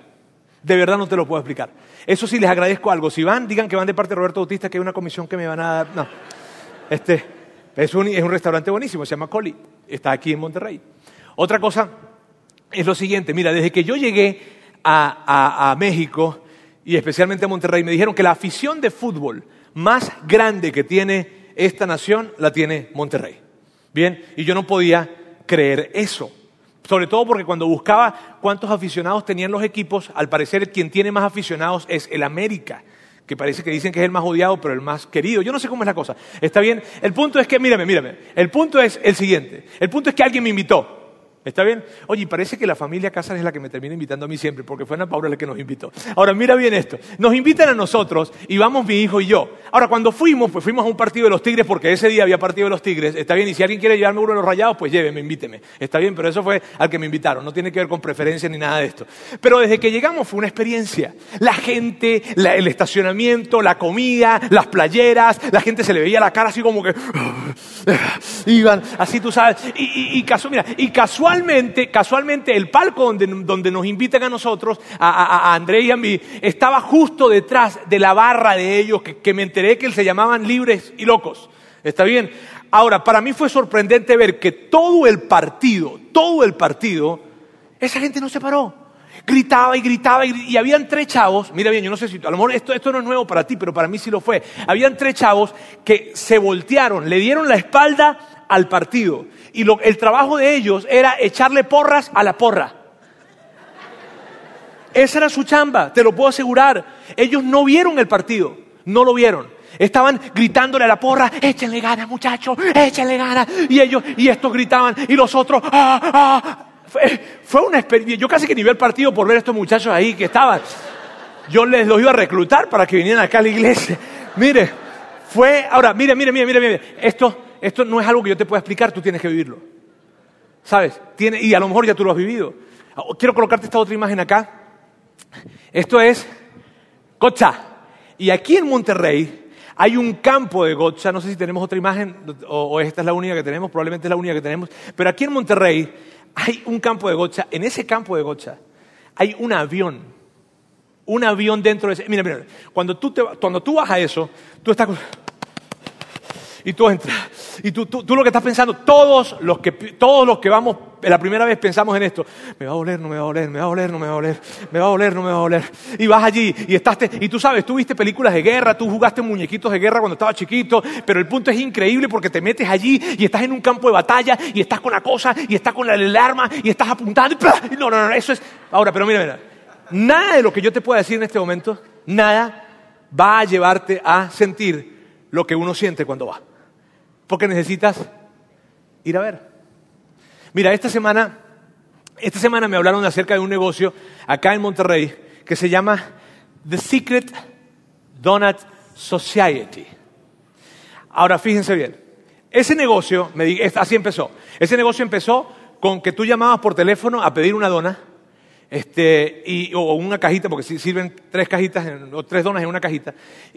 De verdad no te lo puedo explicar. Eso sí, les agradezco algo. Si van, digan que van de parte de Roberto Bautista, que hay una comisión que me van a dar. Este, es un, es un restaurante buenísimo, se llama Coli. Está aquí en Monterrey. Otra cosa es lo siguiente. Mira, desde que yo llegué a, a México y especialmente a Monterrey, me dijeron que la afición de fútbol más grande que tiene esta nación la tiene Monterrey. Bien, y yo no podía creer eso. Sobre todo porque cuando buscaba cuántos aficionados tenían los equipos, al parecer quien tiene más aficionados es el América, que parece que dicen que es el más odiado, pero el más querido. Yo no sé cómo es la cosa. ¿Está bien? El punto es que, mírame, mírame. El punto es el siguiente. El punto es que alguien me invitó. ¿Está bien? Oye, parece que la familia Cáceres es la que me termina invitando a mí siempre, porque fue Ana Paula la que nos invitó. Ahora, mira bien esto. Nos invitan a nosotros y vamos mi hijo y yo. Ahora, cuando fuimos, pues fuimos a un partido de los Tigres, porque ese día había partido de los Tigres. Está bien, y si alguien quiere llevarme uno de los rayados, pues lléveme, invíteme. Está bien, pero eso fue al que me invitaron. No tiene que ver con preferencia ni nada de esto. Pero desde que llegamos fue una experiencia. La gente, el estacionamiento, la comida, las playeras, la gente se le veía la cara así como que... (sighs) Iban, así tú sabes. Y, y, mira, y casual casualmente, el palco donde, nos invitan a nosotros, a, André y a mí, estaba justo detrás de la barra de ellos, que, me enteré que se llamaban libres y locos. ¿Está bien? Ahora, para mí fue sorprendente ver que todo el partido, todo el partido, esa gente no se paró gritaba y gritaba y, y, habían tres chavos, mira bien, yo no sé si, a lo mejor esto, esto no es nuevo para ti, pero para mí sí lo fue, habían tres chavos que se voltearon, le dieron la espalda al partido. Y el trabajo de ellos era echarle porras a la porra. Esa era su chamba, te lo puedo asegurar. Ellos no vieron el partido, no lo vieron. Estaban gritándole a la porra, échenle ganas muchachos, échenle ganas. Y ellos, y estos gritaban, y los otros, ah, ah. Fue, una experiencia, yo casi que ni vi el partido por ver a estos muchachos ahí que estaban. Yo les los iba a reclutar para que vinieran acá a la iglesia. Mire, fue, ahora, mire, mire, mire, mire, mire. Esto, esto no es algo que yo te pueda explicar, tú tienes que vivirlo. ¿Sabes? Y a lo mejor ya tú lo has vivido. Quiero colocarte esta otra imagen acá. Esto es Cocha. Y aquí en Monterrey hay un campo de gocha, no sé si tenemos otra imagen o, esta es la única que tenemos, probablemente es la única que tenemos, pero aquí en Monterrey hay un campo de gocha. En ese campo de gocha hay un avión, un avión dentro de ese. Mira, mira, cuando tú, te, cuando tú vas a eso, tú estás y tú entras. Y tú, tú, lo que estás pensando, todos los, que, todos los que vamos la primera vez pensamos en esto, me va a doler, no me va a doler, me va a doler, no me va a doler, me va a doler, no me va a doler. Y vas allí y estás, y tú sabes, tú viste películas de guerra, tú jugaste muñequitos de guerra cuando estabas chiquito, pero el punto es increíble porque te metes allí y estás en un campo de batalla y estás con la cosa y estás con el arma y estás apuntando. Y no, no, no, eso es... Ahora, pero mira, mira, nada de lo que yo te pueda decir en este momento, nada va a llevarte a sentir lo que uno siente cuando va. Porque necesitas ir a ver. Mira, esta semana, esta semana me hablaron acerca de un negocio acá en Monterrey que se llama The Secret Donut Society. Ahora, fíjense bien. Ese negocio, me, así empezó. Ese negocio empezó con que tú llamabas por teléfono a pedir una dona, este, y, o una cajita, porque sirven tres cajitas o tres donas en una cajita,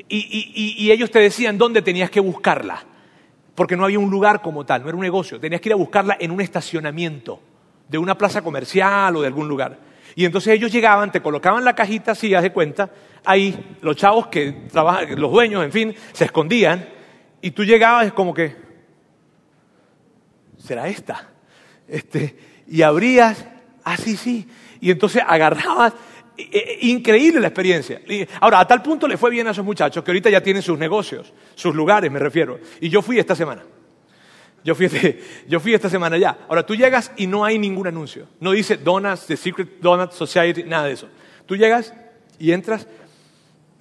y ellos te decían dónde tenías que buscarla porque no había un lugar como tal, no era un negocio. Tenías que ir a buscarla en un estacionamiento de una plaza comercial o de algún lugar. Y entonces ellos llegaban, te colocaban la cajita, si haz de cuenta, ahí los chavos que trabajan, los dueños, en fin, se escondían y tú llegabas como que, ¿será esta? Este, y abrías, ah, sí, sí, y entonces agarrabas increíble la experiencia. Ahora, a tal punto le fue bien a esos muchachos que ahorita ya tienen sus negocios, sus lugares, me refiero. Y yo fui esta semana. Yo fui, (laughs) yo fui esta semana ya. Ahora, tú llegas y no hay ningún anuncio. No dice Donuts, The Secret Donut Society, nada de eso. Tú llegas y entras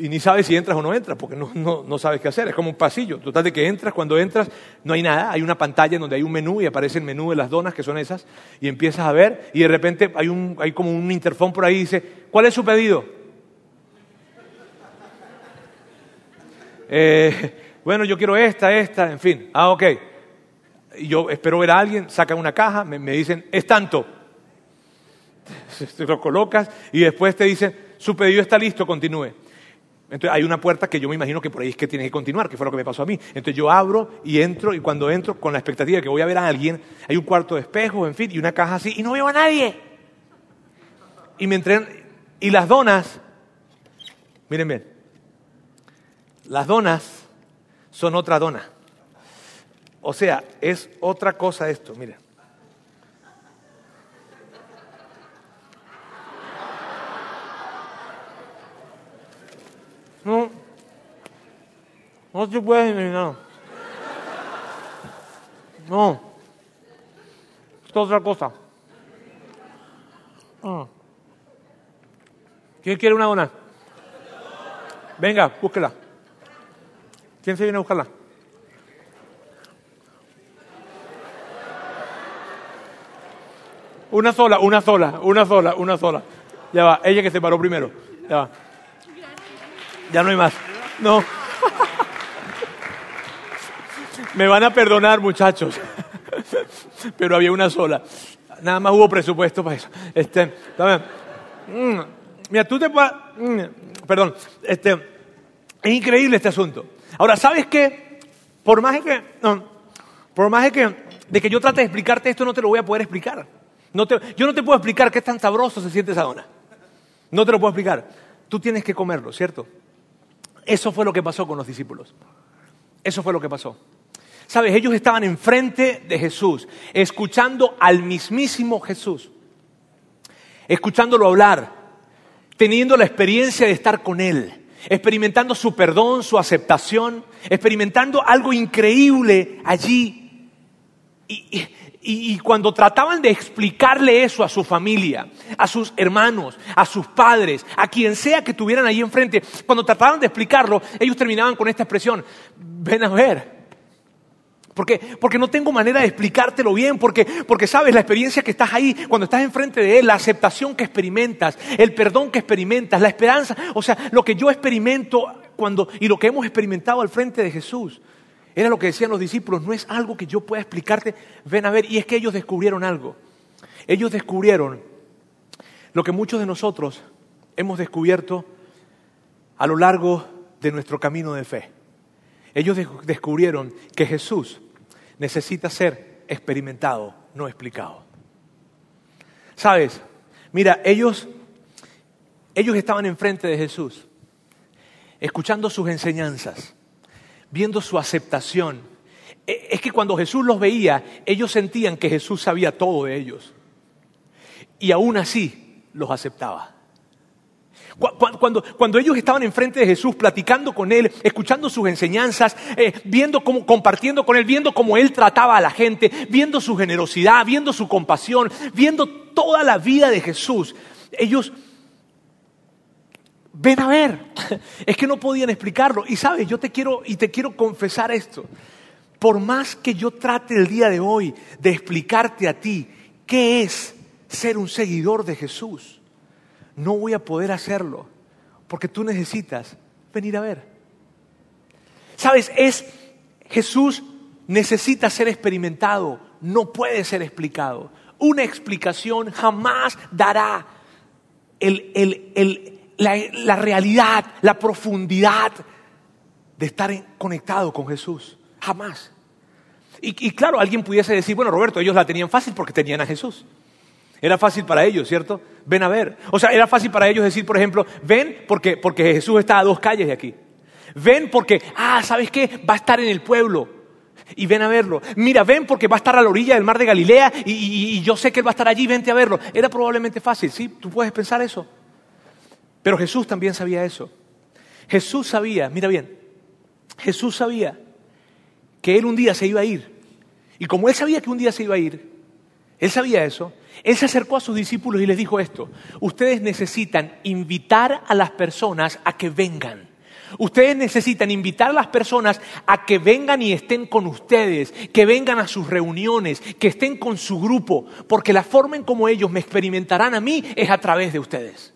y ni sabes si entras o no entras, porque no, no, no, sabes qué hacer. Es como un pasillo. Total de que entras, cuando entras no hay nada, hay una pantalla en donde hay un menú y aparece el menú de las donas, que son esas, y empiezas a ver, y de repente hay, un, hay como un interfón por ahí y dice, ¿cuál es su pedido? Eh, bueno, yo quiero esta, esta, en fin. Ah, ok. Yo espero ver a alguien, sacan una caja, me, me dicen, es tanto. (laughs) Te lo colocas y después te dicen, su pedido está listo, continúe. Entonces hay una puerta que yo me imagino que por ahí es que tiene que continuar, que fue lo que me pasó a mí. Entonces yo abro y entro y cuando entro con la expectativa de que voy a ver a alguien, hay un cuarto de espejo, en fin, y una caja así y no veo a nadie. Y me entré y las donas, miren bien, las donas son otra dona. O sea, es otra cosa esto, miren. No, no te puedes imaginar. No, es otra cosa. Ah. ¿Quién quiere una dona? Venga, búsquela. ¿Quién se viene a buscarla? Una sola, una sola, una sola, una sola. Ya va, ella que se paró primero. Ya va. Ya no hay más. No. Me van a perdonar, muchachos. Pero había una sola. Nada más hubo presupuesto para eso. Este, mm, mira, tú te puedes... Mm, perdón. Este, es increíble este asunto. Ahora, ¿sabes qué? Por más que... por más que, de que yo trate de explicarte esto, no te lo voy a poder explicar. No te, yo no te puedo explicar qué tan sabroso se siente esa dona. No te lo puedo explicar. Tú tienes que comerlo, ¿cierto? Eso fue lo que pasó con los discípulos. Eso fue lo que pasó. Sabes, ellos estaban enfrente de Jesús, escuchando al mismísimo Jesús, escuchándolo hablar, teniendo la experiencia de estar con Él, experimentando su perdón, su aceptación, experimentando algo increíble allí. Y, cuando trataban de explicarle eso a su familia, a sus hermanos, a sus padres, a quien sea que tuvieran ahí enfrente, cuando trataban de explicarlo, ellos terminaban con esta expresión, ven a ver. Porque, porque no tengo manera de explicártelo bien, porque, porque sabes la experiencia que estás ahí, cuando estás enfrente de Él, la aceptación que experimentas, el perdón que experimentas, la esperanza, o sea, lo que yo experimento cuando, y lo que hemos experimentado al frente de Jesús Era lo que decían los discípulos, no es algo que yo pueda explicarte, ven a ver. Y es que ellos descubrieron algo. Ellos descubrieron lo que muchos de nosotros hemos descubierto a lo largo de nuestro camino de fe. Ellos descubrieron que Jesús necesita ser experimentado, no explicado. ¿Sabes? Mira, ellos, ellos estaban enfrente de Jesús, escuchando sus enseñanzas, viendo su aceptación. E, es que cuando Jesús los veía, ellos sentían que Jesús sabía todo de ellos. Y aún así los aceptaba. Cuando, cuando, ellos estaban enfrente de Jesús, platicando con Él, escuchando sus enseñanzas, eh, viendo cómo, compartiendo con Él, viendo cómo Él trataba a la gente, viendo su generosidad, viendo su compasión, viendo toda la vida de Jesús, ellos ven a ver. Es que no podían explicarlo. Y sabes, yo te quiero y te quiero confesar esto. Por más que yo trate el día de hoy de explicarte a ti qué es ser un seguidor de Jesús, no voy a poder hacerlo porque tú necesitas venir a ver. Sabes, es Jesús necesita ser experimentado, no puede ser explicado. Una explicación jamás dará la, realidad, la profundidad de estar conectado con Jesús. Jamás. Y, y claro, alguien pudiese decir, bueno, Roberto, ellos la tenían fácil porque tenían a Jesús. Era fácil para ellos, ¿cierto? Ven a ver. O sea, era fácil para ellos decir, por ejemplo, ven porque, porque Jesús está a dos calles de aquí. Ven porque, ah, ¿sabes qué? Va a estar en el pueblo. Y ven a verlo. Mira, ven porque va a estar a la orilla del mar de Galilea y, y yo sé que él va a estar allí, vente a verlo. Era probablemente fácil, ¿sí? Tú puedes pensar eso. Pero Jesús también sabía eso. Jesús sabía, mira bien, Jesús sabía que él un día se iba a ir. Y como él sabía que un día se iba a ir, él sabía eso, él se acercó a sus discípulos y les dijo esto, ustedes necesitan invitar a las personas a que vengan. Ustedes necesitan invitar a las personas a que vengan y estén con ustedes, que vengan a sus reuniones, que estén con su grupo, porque la forma en como ellos me experimentarán a mí es a través de ustedes.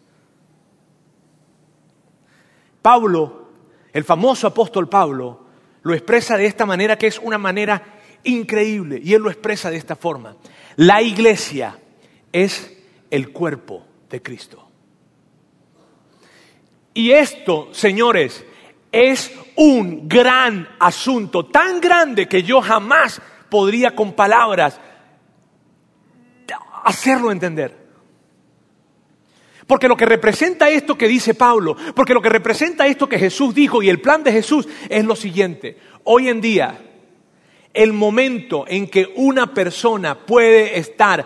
Pablo, el famoso apóstol Pablo, lo expresa de esta manera que es una manera increíble y él lo expresa de esta forma. La iglesia es el cuerpo de Cristo. Y esto, señores, es un gran asunto, tan grande que yo jamás podría con palabras hacerlo entender. Porque lo que representa esto que dice Pablo, porque lo que representa esto que Jesús dijo y el plan de Jesús es lo siguiente. Hoy en día, el momento en que una persona puede estar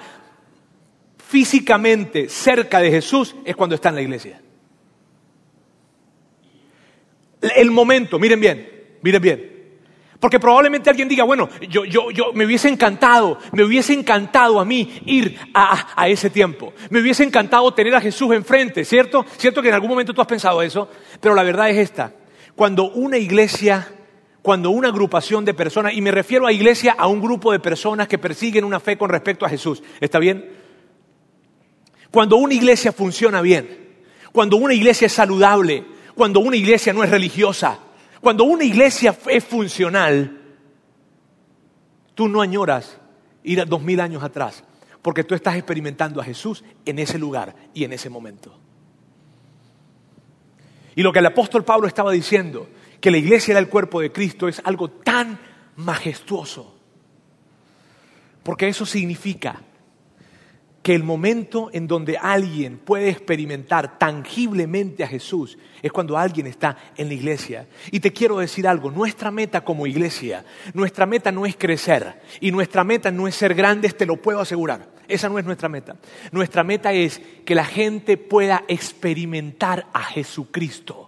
físicamente cerca de Jesús es cuando está en la iglesia. El momento, miren bien, miren bien. Porque probablemente alguien diga, bueno, yo, yo, yo me hubiese encantado, me hubiese encantado a mí ir a, a, ese tiempo. Me hubiese encantado tener a Jesús enfrente, ¿cierto? Cierto que en algún momento tú has pensado eso, pero la verdad es esta. Cuando una iglesia, cuando una agrupación de personas, y me refiero a iglesia a un grupo de personas que persiguen una fe con respecto a Jesús, ¿está bien? Cuando una iglesia funciona bien, cuando una iglesia es saludable, cuando una iglesia no es religiosa, cuando una iglesia es funcional, tú no añoras ir a dos mil años atrás, porque tú estás experimentando a Jesús en ese lugar y en ese momento. Y lo que el apóstol Pablo estaba diciendo, que la iglesia era el cuerpo de Cristo, es algo tan majestuoso, porque eso significa que el momento en donde alguien puede experimentar tangiblemente a Jesús es cuando alguien está en la iglesia. Y te quiero decir algo, nuestra meta como iglesia, nuestra meta no es crecer y nuestra meta no es ser grandes, te lo puedo asegurar. Esa no es nuestra meta. Nuestra meta es que la gente pueda experimentar a Jesucristo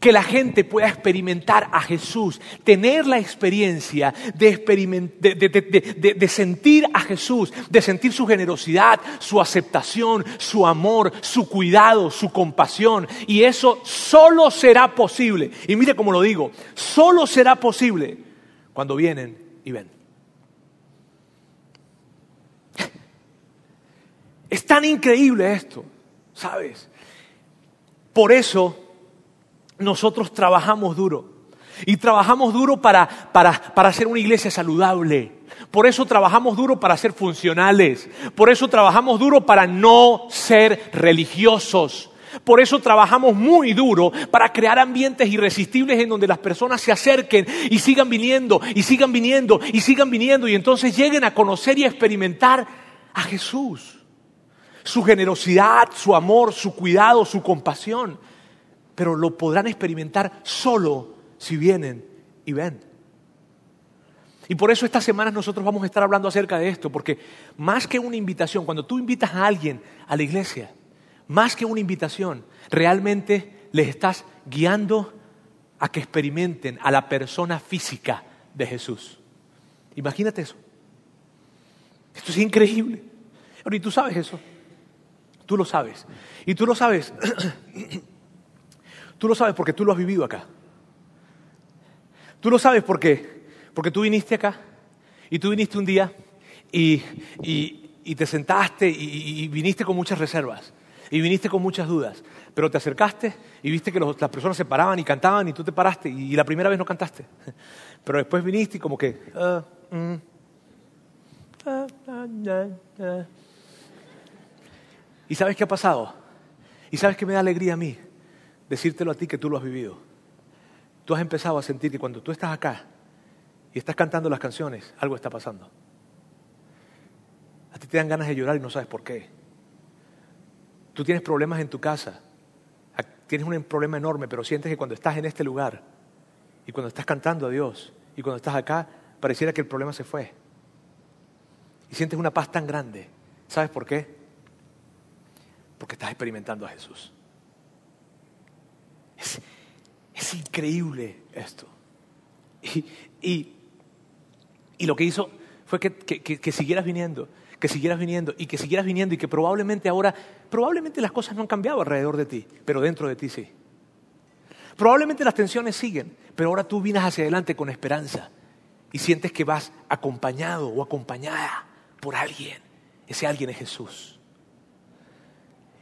que la gente pueda experimentar a Jesús, tener la experiencia de, sentir a Jesús, de sentir su generosidad, su aceptación, su amor, su cuidado, su compasión. Y eso solo será posible, y mire cómo lo digo, solo será posible cuando vienen y ven. Es tan increíble esto, ¿sabes? Por eso nosotros trabajamos duro. Y trabajamos duro para, para, para hacer una iglesia saludable. Por eso trabajamos duro para ser funcionales. Por eso trabajamos duro para no ser religiosos. Por eso trabajamos muy duro para crear ambientes irresistibles en donde las personas se acerquen y sigan viniendo y sigan viniendo y sigan viniendo y entonces lleguen a conocer y a experimentar a Jesús. Su generosidad, su amor, su cuidado, su compasión. Pero lo podrán experimentar solo si vienen y ven. Y por eso estas semanas nosotros vamos a estar hablando acerca de esto, porque más que una invitación, cuando tú invitas a alguien a la iglesia, más que una invitación, realmente les estás guiando a que experimenten a la persona física de Jesús. Imagínate eso. Esto es increíble. y tú sabes eso. Tú lo sabes. Y tú lo sabes. (clears throat) tú lo sabes porque tú lo has vivido acá. Tú lo sabes porque, porque tú viniste acá y tú viniste un día y, te sentaste y viniste con muchas reservas y viniste con muchas dudas, pero te acercaste y viste que las personas se paraban y cantaban y tú te paraste y, la primera vez no cantaste. (laughs) Pero después viniste y como que... Ah, mm, ah, ah, ¿Y sabes qué ha pasado? ¿Y sabes qué me da alegría a mí? Decírtelo a ti que tú lo has vivido. Tú has empezado a sentir que cuando tú estás acá y estás cantando las canciones, algo está pasando. A ti te dan ganas de llorar y no sabes por qué. Tú tienes problemas en tu casa, tienes un problema enorme, pero sientes que cuando estás en este lugar y cuando estás cantando a Dios y cuando estás acá, pareciera que el problema se fue. Y sientes una paz tan grande. ¿Sabes por qué? Porque estás experimentando a Jesús. Es, increíble esto. Y, lo que hizo fue que siguieras viniendo que siguieras viniendo y que siguieras viniendo y que probablemente ahora, probablemente las cosas no han cambiado alrededor de ti, pero dentro de ti sí. Probablemente las tensiones siguen, pero ahora tú vienes hacia adelante con esperanza y sientes que vas acompañado o acompañada por alguien. Ese alguien es Jesús.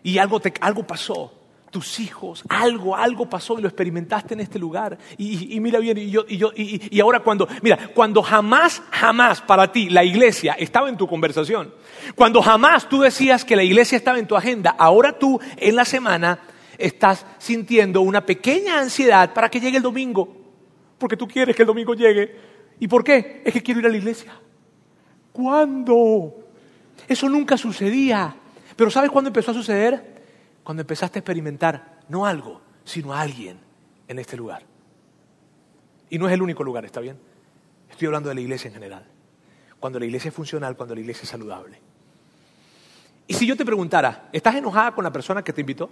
Y algo, te, algo pasó tus hijos, algo, algo pasó y lo experimentaste en este lugar. Y, mira bien, y, yo, y, yo, y, ahora cuando, mira, cuando jamás, jamás para ti la iglesia estaba en tu conversación, cuando jamás tú decías que la iglesia estaba en tu agenda, ahora tú en la semana estás sintiendo una pequeña ansiedad para que llegue el domingo, porque tú quieres que el domingo llegue. ¿Y por qué? Es que quiero ir a la iglesia. ¿Cuándo? Eso nunca sucedía. Pero ¿sabes cuándo empezó a suceder? Cuando empezaste a experimentar no algo, sino a alguien en este lugar. Y no es el único lugar, ¿está bien? Estoy hablando de la iglesia en general. Cuando la iglesia es funcional, cuando la iglesia es saludable. Y si yo te preguntara, ¿estás enojada con la persona que te invitó?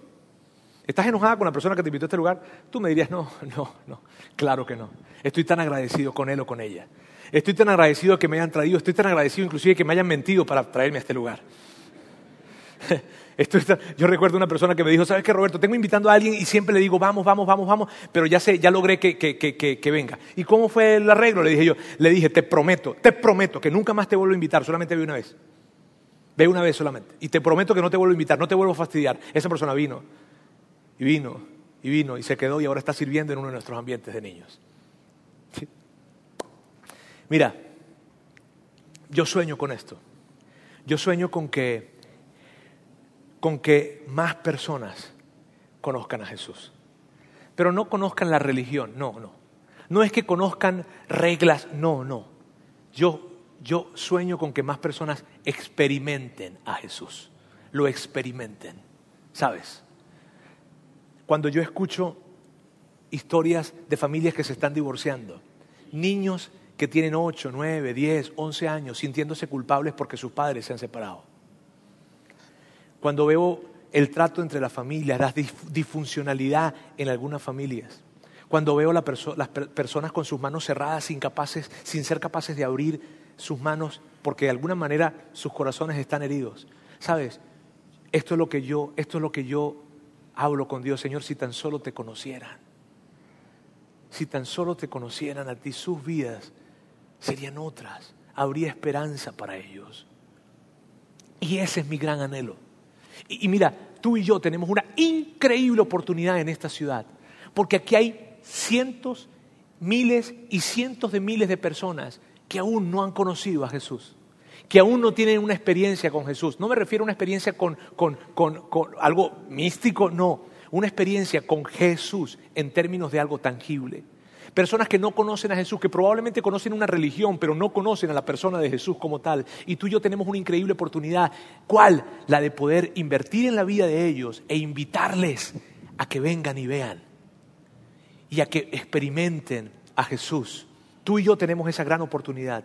¿Estás enojada con la persona que te invitó a este lugar? Tú me dirías, no, (laughs) no, no, claro que no. Estoy tan agradecido con él o con ella. Estoy tan agradecido que me hayan traído, estoy tan agradecido inclusive que me hayan mentido para traerme a este lugar. (laughs) yo recuerdo una persona que me dijo, ¿sabes qué, Roberto? Tengo invitando a alguien y siempre le digo, vamos, vamos, vamos, vamos, pero ya sé, ya logré que, que, venga. ¿Y cómo fue el arreglo? Le dije yo, le dije, te prometo, te prometo que nunca más te vuelvo a invitar, solamente ve una vez. Ve una vez solamente. Y te prometo que no te vuelvo a invitar, no te vuelvo a fastidiar. Esa persona vino, y vino, y vino, y se quedó y ahora está sirviendo en uno de nuestros ambientes de niños. Mira, yo sueño con esto. Yo sueño con que con que más personas conozcan a Jesús. Pero no conozcan la religión, no, no. No es que conozcan reglas, no, no. Yo, yo sueño con que más personas experimenten a Jesús, lo experimenten, ¿sabes? Cuando yo escucho historias de familias que se están divorciando, niños que tienen 8, 9, 10, 11 años sintiéndose culpables porque sus padres se han separado cuando veo el trato entre las familias, la disfuncionalidad en algunas familias, cuando veo las personas con sus manos cerradas, incapaces, sin ser capaces de abrir sus manos, porque de alguna manera sus corazones están heridos. ¿Sabes? Esto es lo que yo, esto es lo que yo hablo con Dios, Señor, si tan solo te conocieran. Si tan solo te conocieran a ti, sus vidas serían otras. Habría esperanza para ellos. Y ese es mi gran anhelo y, mira, tú y yo tenemos una increíble oportunidad en esta ciudad, porque aquí hay cientos miles y cientos de miles de personas que aún no han conocido a Jesús, que aún no tienen una experiencia con Jesús. No me refiero a una experiencia con, algo místico, no, una experiencia con Jesús en términos de algo tangible. Personas que no conocen a Jesús, que probablemente conocen una religión, pero no conocen a la persona de Jesús como tal. Y tú y yo tenemos una increíble oportunidad. ¿Cuál? La de poder invertir en la vida de ellos e invitarles a que vengan y vean. Y a que experimenten a Jesús. Tú y yo tenemos esa gran oportunidad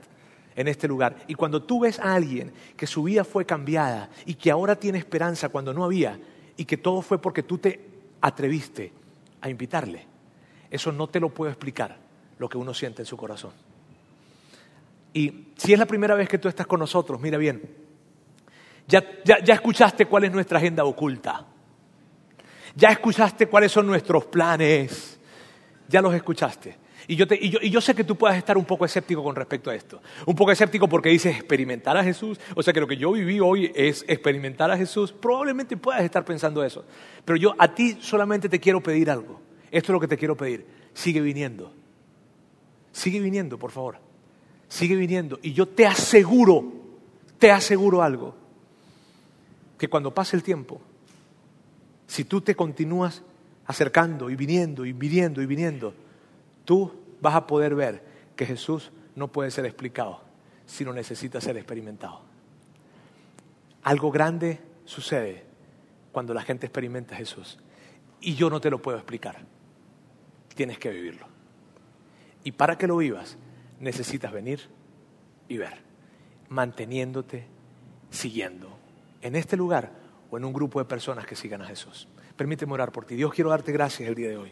en este lugar. Y cuando tú ves a alguien que su vida fue cambiada y que ahora tiene esperanza cuando no había, y que todo fue porque tú te atreviste a invitarle, eso no te lo puedo explicar, lo que uno siente en su corazón. Y si es la primera vez que tú estás con nosotros, mira bien, ya, ya escuchaste cuál es nuestra agenda oculta, ya escuchaste cuáles son nuestros planes, ya los escuchaste. Y yo, sé que tú puedas estar un poco escéptico con respecto a esto. Un poco escéptico porque dices experimentar a Jesús. O sea que lo que yo viví hoy es experimentar a Jesús. Probablemente puedas estar pensando eso. Pero yo a ti solamente te quiero pedir algo. Esto es lo que te quiero pedir. Sigue viniendo. Sigue viniendo, por favor. Sigue viniendo. Y yo te aseguro, te aseguro algo. Que cuando pase el tiempo, si tú te continúas acercando y viniendo y viniendo y viniendo, tú vas a poder ver que Jesús no puede ser explicado, sino necesita ser experimentado. Algo grande sucede cuando la gente experimenta a Jesús. Y yo no te lo puedo explicar. Tienes que vivirlo. Y para que lo vivas, necesitas venir y ver, manteniéndote, siguiendo, en este lugar o en un grupo de personas que sigan a Jesús. Permíteme orar por ti. Dios, quiero darte gracias el día de hoy.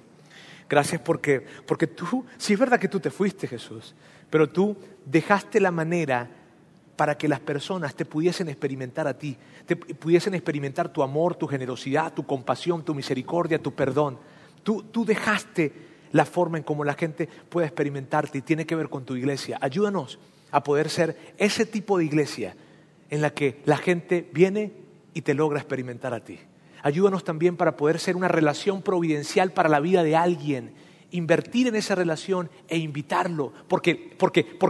Gracias porque, porque tú, sí es verdad que tú te fuiste, Jesús, pero tú dejaste la manera para que las personas te pudiesen experimentar a ti, te pudiesen experimentar tu amor, tu generosidad, tu compasión, tu misericordia, tu perdón. Tú, tú dejaste la forma en cómo la gente puede experimentarte y tiene que ver con tu iglesia. Ayúdanos a poder ser ese tipo de iglesia en la que la gente viene y te logra experimentar a ti. Ayúdanos también para poder ser una relación providencial para la vida de alguien, invertir en esa relación e invitarlo, porque,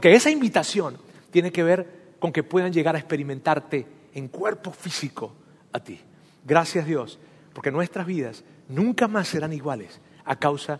esa invitación tiene que ver con que puedan llegar a experimentarte en cuerpo físico a ti. Gracias Dios, porque nuestras vidas nunca más serán iguales a causa